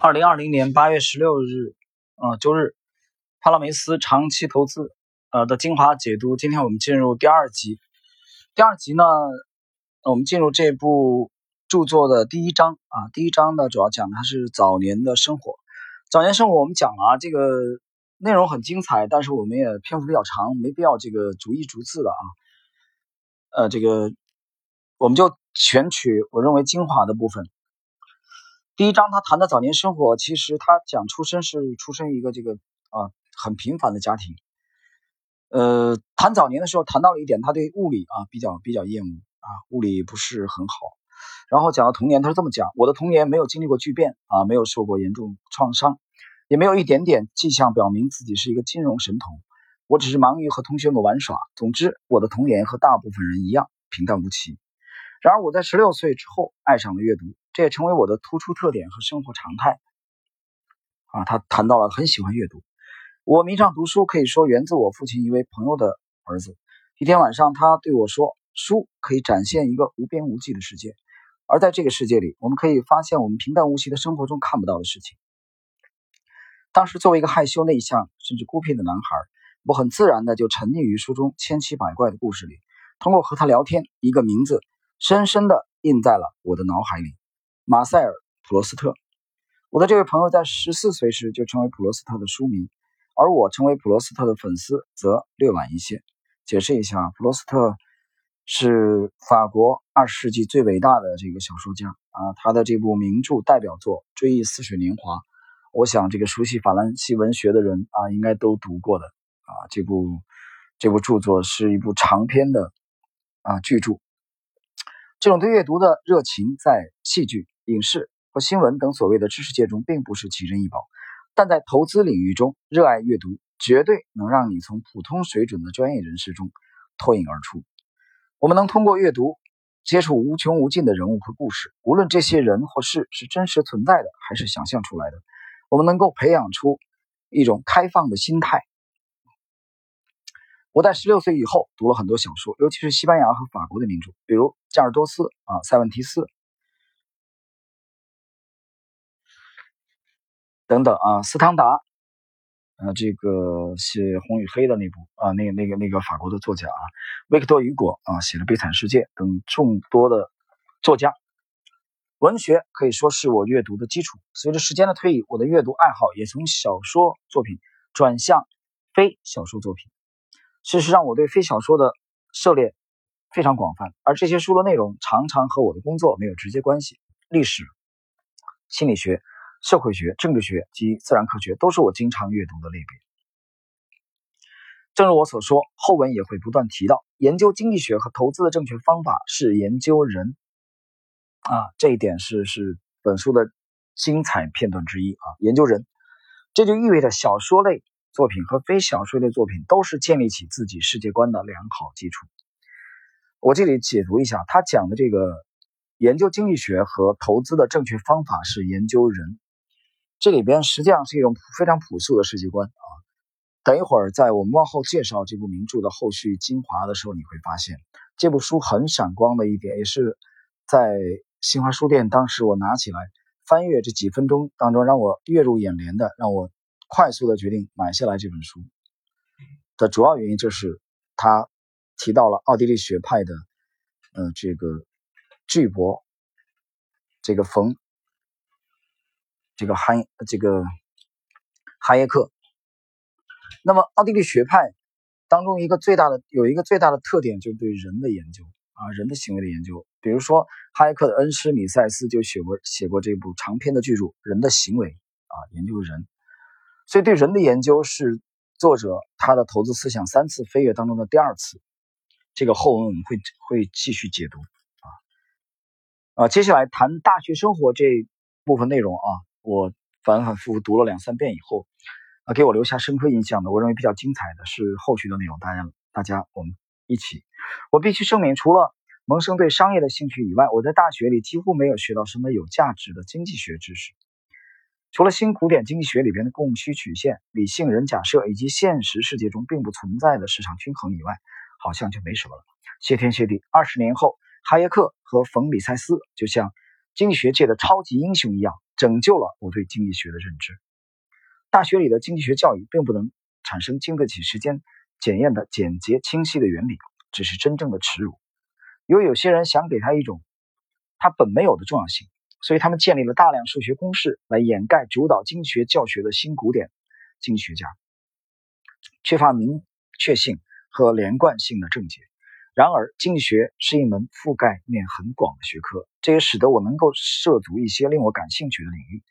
二零二零年八月十六日，呃，周日，帕拉梅斯长期投资，呃的精华解读。今天我们进入第二集。第二集呢，我们进入这部著作的第一章啊。第一章呢，主要讲的是早年的生活。早年生活我们讲了啊，这个内容很精彩，但是我们也篇幅比较长，没必要这个逐一逐字的啊。呃，这个我们就选取我认为精华的部分。第一章他谈的早年生活，其实他讲出生是出生一个这个啊很平凡的家庭。呃，谈早年的时候谈到了一点，他对物理啊比较比较厌恶啊，物理不是很好。然后讲到童年，他是这么讲：我的童年没有经历过巨变啊，没有受过严重创伤，也没有一点点迹象表明自己是一个金融神童。我只是忙于和同学们玩耍。总之，我的童年和大部分人一样平淡无奇。然而，我在十六岁之后爱上了阅读。这也成为我的突出特点和生活常态。啊，他谈到了很喜欢阅读。我迷上读书，可以说源自我父亲一位朋友的儿子。一天晚上，他对我说：“书可以展现一个无边无际的世界，而在这个世界里，我们可以发现我们平淡无奇的生活中看不到的事情。”当时，作为一个害羞内向甚至孤僻的男孩，我很自然的就沉溺于书中千奇百怪的故事里。通过和他聊天，一个名字深深的印在了我的脑海里。马塞尔·普罗斯特，我的这位朋友在十四岁时就成为普罗斯特的书迷，而我成为普罗斯特的粉丝则略晚一些。解释一下，普罗斯特是法国二十世纪最伟大的这个小说家啊，他的这部名著代表作《追忆似水年华》，我想这个熟悉法兰西文学的人啊，应该都读过的啊。这部这部著作是一部长篇的啊巨著。这种对阅读的热情在戏剧。影视和新闻等所谓的知识界中并不是奇珍异宝，但在投资领域中，热爱阅读绝对能让你从普通水准的专业人士中脱颖而出。我们能通过阅读接触无穷无尽的人物和故事，无论这些人或事是真实存在的还是想象出来的。我们能够培养出一种开放的心态。我在十六岁以后读了很多小说，尤其是西班牙和法国的名著，比如加尔多斯啊、塞万提斯。等等啊，斯汤达，呃，这个写《红与黑》的那部啊，那个那个那个法国的作家啊，维克多·雨果啊，写了《悲惨世界》等众多的作家，文学可以说是我阅读的基础。随着时间的推移，我的阅读爱好也从小说作品转向非小说作品。事实上，我对非小说的涉猎非常广泛，而这些书的内容常常和我的工作没有直接关系。历史、心理学。社会学、政治学及自然科学都是我经常阅读的类别。正如我所说，后文也会不断提到，研究经济学和投资的正确方法是研究人。啊，这一点是是本书的精彩片段之一啊！研究人，这就意味着小说类作品和非小说类作品都是建立起自己世界观的良好基础。我这里解读一下，他讲的这个研究经济学和投资的正确方法是研究人。这里边实际上是一种非常朴素的世界观啊。等一会儿在我们往后介绍这部名著的后续精华的时候，你会发现这部书很闪光的一点，也是在新华书店当时我拿起来翻阅这几分钟当中让我跃入眼帘的，让我快速的决定买下来这本书的主要原因，就是他提到了奥地利学派的呃这个巨博这个冯。这个哈这个哈耶克，那么奥地利学派当中一个最大的有一个最大的特点，就是对人的研究啊，人的行为的研究。比如说哈耶克的恩师米塞斯就写过写过这部长篇的巨著《人的行为》啊，研究人。所以对人的研究是作者他的投资思想三次飞跃当中的第二次。这个后文我们会会继续解读啊啊，接下来谈大学生活这部分内容啊。我反反复复读了两三遍以后，啊，给我留下深刻印象的，我认为比较精彩的是后续的内容。大家，大家，我们一起。我必须声明，除了萌生对商业的兴趣以外，我在大学里几乎没有学到什么有价值的经济学知识。除了新古典经济学里边的供需曲线、理性人假设以及现实世界中并不存在的市场均衡以外，好像就没什么了。谢天谢地，二十年后，哈耶克和冯·里塞斯就像经济学界的超级英雄一样。拯救了我对经济学的认知。大学里的经济学教育并不能产生经得起时间检验的简洁清晰的原理，只是真正的耻辱。因为有些人想给他一种他本没有的重要性，所以他们建立了大量数学公式来掩盖主导经济学教学的新古典经济学家缺乏明确性和连贯性的症结。然而，经济学是一门覆盖面很广的学科，这也使得我能够涉足一些令我感兴趣的领域，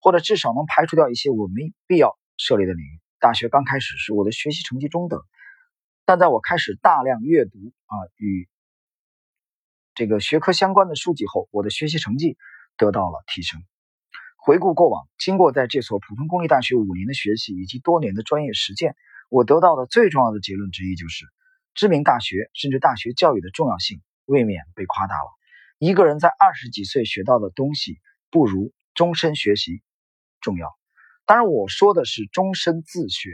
或者至少能排除掉一些我没必要涉猎的领域。大学刚开始时，我的学习成绩中等，但在我开始大量阅读啊与这个学科相关的书籍后，我的学习成绩得到了提升。回顾过往，经过在这所普通公立大学五年的学习以及多年的专业实践，我得到的最重要的结论之一就是。知名大学甚至大学教育的重要性未免被夸大了。一个人在二十几岁学到的东西，不如终身学习重要。当然，我说的是终身自学。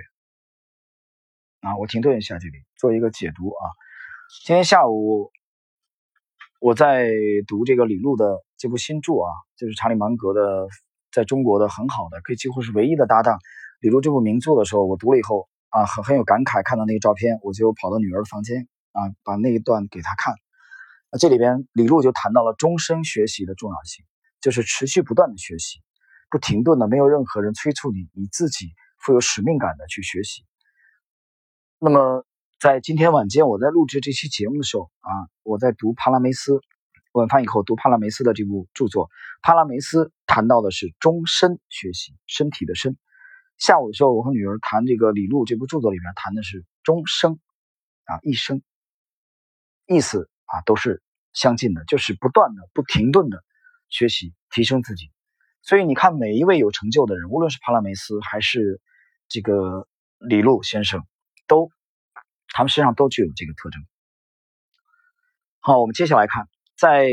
啊，我停顿一下，这里做一个解读啊。今天下午我在读这个李路的这部新著啊，就是查理芒格的，在中国的很好的，可以几乎是唯一的搭档。李路这部名著的时候，我读了以后。啊，很很有感慨，看到那个照片，我就跑到女儿的房间啊，把那一段给她看。那这里边李璐就谈到了终身学习的重要性，就是持续不断的学习，不停顿的，没有任何人催促你，你自己富有使命感的去学习。那么在今天晚间我在录制这期节目的时候啊，我在读帕拉梅斯，晚饭以后读帕拉梅斯的这部著作，帕拉梅斯谈到的是终身学习，身体的身。下午的时候，我和女儿谈这个李路这部著作里边谈的是终生，啊，一生，意思啊都是相近的，就是不断的、不停顿的学习提升自己。所以你看，每一位有成就的人，无论是帕拉梅斯还是这个李路先生，都他们身上都具有这个特征。好，我们接下来看，在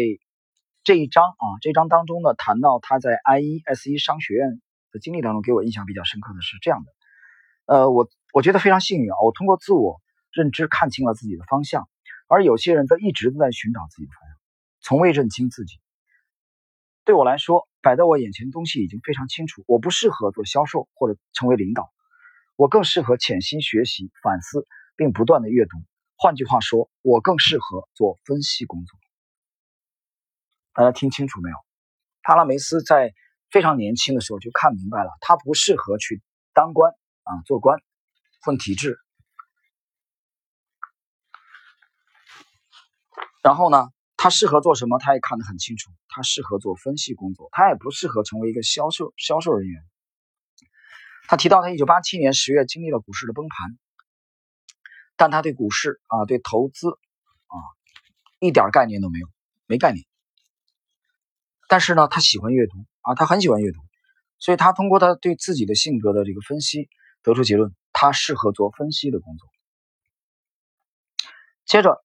这一章啊，这一章当中呢，谈到他在 I E S 一商学院。的经历当中，给我印象比较深刻的是这样的，呃，我我觉得非常幸运啊，我通过自我认知看清了自己的方向，而有些人则一直都在寻找自己的方向，从未认清自己。对我来说，摆在我眼前的东西已经非常清楚，我不适合做销售或者成为领导，我更适合潜心学习、反思并不断的阅读。换句话说，我更适合做分析工作。大家听清楚没有？帕拉梅斯在。非常年轻的时候就看明白了，他不适合去当官啊，做官混体制。然后呢，他适合做什么？他也看得很清楚，他适合做分析工作，他也不适合成为一个销售销售人员。他提到，他一九八七年十月经历了股市的崩盘，但他对股市啊，对投资啊，一点概念都没有，没概念。但是呢，他喜欢阅读。啊，他很喜欢阅读，所以他通过他对自己的性格的这个分析，得出结论，他适合做分析的工作。接着，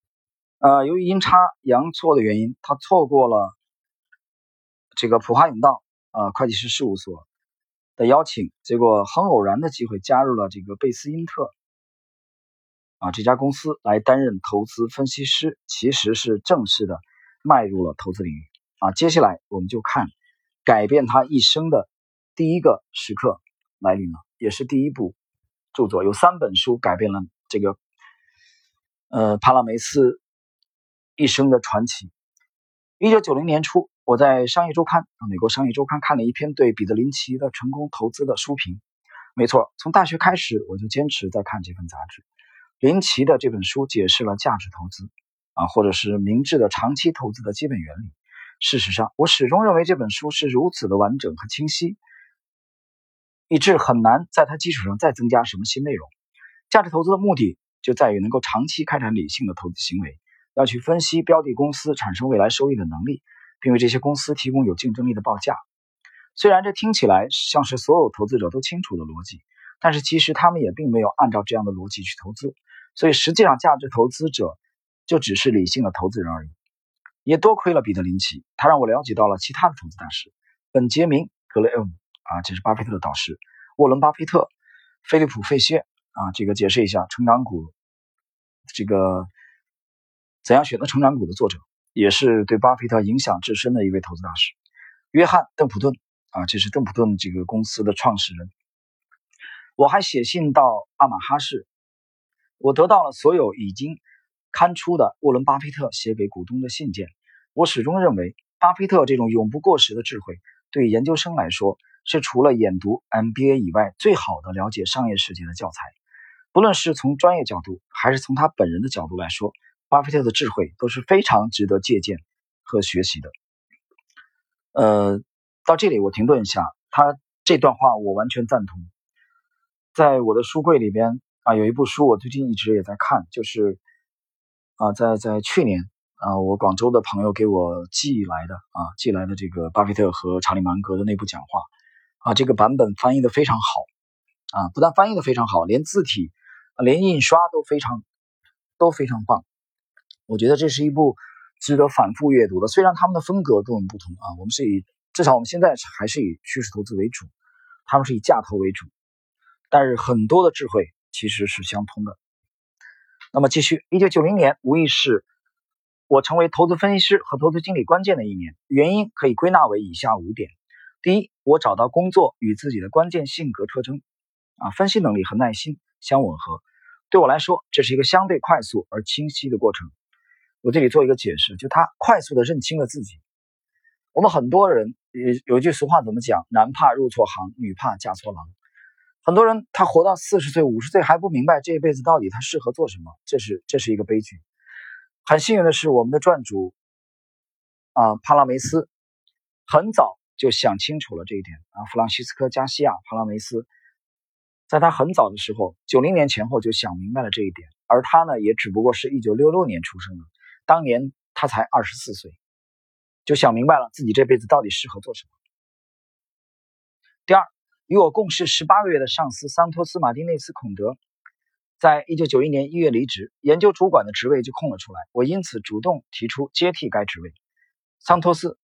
呃，由于阴差阳错的原因，他错过了这个普华永道啊会计师事务所的邀请，结果很偶然的机会加入了这个贝斯因特啊这家公司来担任投资分析师，其实是正式的迈入了投资领域啊。接下来我们就看。改变他一生的第一个时刻来临了，也是第一部著作。有三本书改变了这个呃帕拉梅斯一生的传奇。一九九零年初，我在《商业周刊》，美国《商业周刊》看了一篇对彼得林奇的成功投资的书评。没错，从大学开始我就坚持在看这份杂志。林奇的这本书解释了价值投资啊，或者是明智的长期投资的基本原理。事实上，我始终认为这本书是如此的完整和清晰，以致很难在它基础上再增加什么新内容。价值投资的目的就在于能够长期开展理性的投资行为，要去分析标的公司产生未来收益的能力，并为这些公司提供有竞争力的报价。虽然这听起来像是所有投资者都清楚的逻辑，但是其实他们也并没有按照这样的逻辑去投资。所以，实际上价值投资者就只是理性的投资人而已。也多亏了彼得林奇，他让我了解到了其他的投资大师，本杰明格雷厄姆啊，这是巴菲特的导师；沃伦巴菲特、菲利普费歇啊，这个解释一下成长股，这个怎样选择成长股的作者，也是对巴菲特影响至深的一位投资大师。约翰邓普顿啊，这是邓普顿这个公司的创始人。我还写信到阿马哈市，我得到了所有已经刊出的沃伦·巴菲特写给股东的信件。我始终认为，巴菲特这种永不过时的智慧，对研究生来说是除了研读 MBA 以外最好的了解商业世界的教材。不论是从专业角度，还是从他本人的角度来说，巴菲特的智慧都是非常值得借鉴和学习的。呃，到这里我停顿一下，他这段话我完全赞同。在我的书柜里边啊，有一部书我最近一直也在看，就是啊，在在去年啊，我广州的朋友给我寄来的啊，寄来的这个巴菲特和查理芒格的内部讲话啊，这个版本翻译的非常好啊，不但翻译的非常好，连字体、连印刷都非常都非常棒。我觉得这是一部。值得反复阅读的。虽然他们的风格跟我们不同啊，我们是以至少我们现在还是以趋势投资为主，他们是以价投为主，但是很多的智慧其实是相通的。那么继续，一九九零年无疑是我成为投资分析师和投资经理关键的一年，原因可以归纳为以下五点：第一，我找到工作与自己的关键性格特征，啊，分析能力和耐心相吻合，对我来说这是一个相对快速而清晰的过程。我这里做一个解释，就他快速的认清了自己。我们很多人有有一句俗话怎么讲？男怕入错行，女怕嫁错郎。很多人他活到四十岁、五十岁还不明白这一辈子到底他适合做什么，这是这是一个悲剧。很幸运的是，我们的传主啊帕拉梅斯很早就想清楚了这一点啊。弗朗西斯科·加西亚·帕拉梅斯在他很早的时候，九零年前后就想明白了这一点，而他呢，也只不过是一九六六年出生的。当年他才二十四岁，就想明白了自己这辈子到底适合做什么。第二，与我共事十八个月的上司桑托斯·马丁内斯·孔德，在一九九一年一月离职，研究主管的职位就空了出来，我因此主动提出接替该职位。桑托斯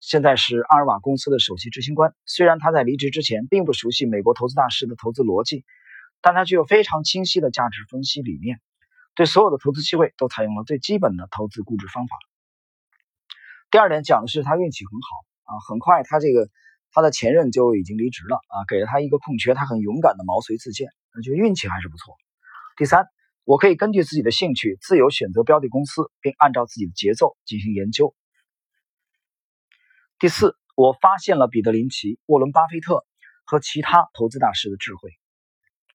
现在是阿尔瓦公司的首席执行官，虽然他在离职之前并不熟悉美国投资大师的投资逻辑，但他具有非常清晰的价值分析理念。对所有的投资机会都采用了最基本的投资估值方法。第二点讲的是他运气很好啊，很快他这个他的前任就已经离职了啊，给了他一个空缺，他很勇敢的毛遂自荐，那就运气还是不错。第三，我可以根据自己的兴趣自由选择标的公司，并按照自己的节奏进行研究。第四，我发现了彼得林奇、沃伦巴菲特和其他投资大师的智慧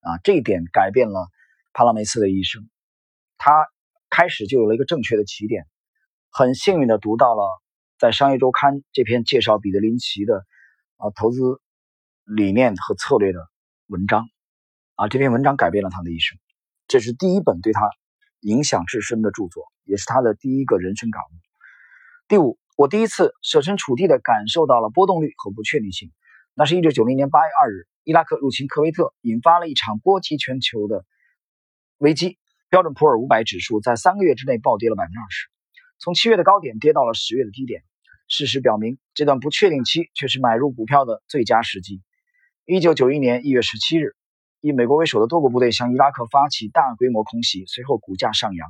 啊，这一点改变了帕拉梅斯的一生。他开始就有了一个正确的起点，很幸运的读到了在《商业周刊》这篇介绍彼得林奇的啊投资理念和策略的文章，啊这篇文章改变了他的一生，这是第一本对他影响至深的著作，也是他的第一个人生感悟。第五，我第一次设身处地的感受到了波动率和不确定性，那是一九九零年八月二日，伊拉克入侵科威特，引发了一场波及全球的危机。标准普尔五百指数在三个月之内暴跌了百分之二十，从七月的高点跌到了十月的低点。事实表明，这段不确定期却是买入股票的最佳时机。一九九一年一月十七日，以美国为首的多国部队向伊拉克发起大规模空袭，随后股价上扬，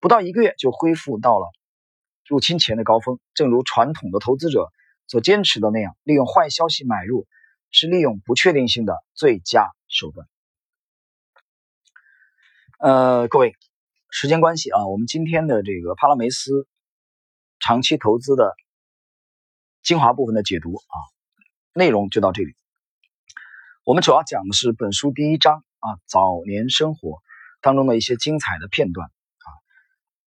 不到一个月就恢复到了入侵前的高峰。正如传统的投资者所坚持的那样，利用坏消息买入是利用不确定性的最佳手段。呃，各位，时间关系啊，我们今天的这个帕拉梅斯长期投资的精华部分的解读啊，内容就到这里。我们主要讲的是本书第一章啊，早年生活当中的一些精彩的片段啊。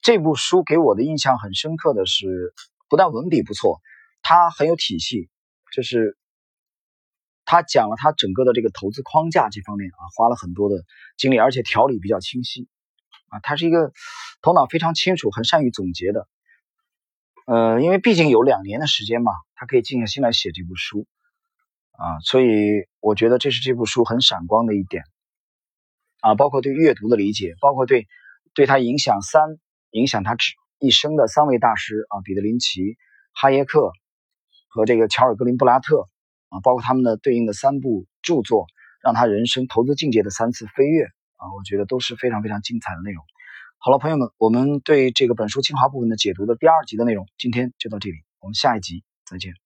这部书给我的印象很深刻的是，不但文笔不错，它很有体系，就是。他讲了他整个的这个投资框架这方面啊，花了很多的精力，而且条理比较清晰啊。他是一个头脑非常清楚、很善于总结的。呃，因为毕竟有两年的时间嘛，他可以静下心来写这部书啊，所以我觉得这是这部书很闪光的一点啊。包括对阅读的理解，包括对对他影响三影响他一生的三位大师啊，彼得林奇、哈耶克和这个乔尔格林布拉特。啊，包括他们的对应的三部著作，让他人生投资境界的三次飞跃啊，我觉得都是非常非常精彩的内容。好了，朋友们，我们对这个本书精华部分的解读的第二集的内容，今天就到这里，我们下一集再见。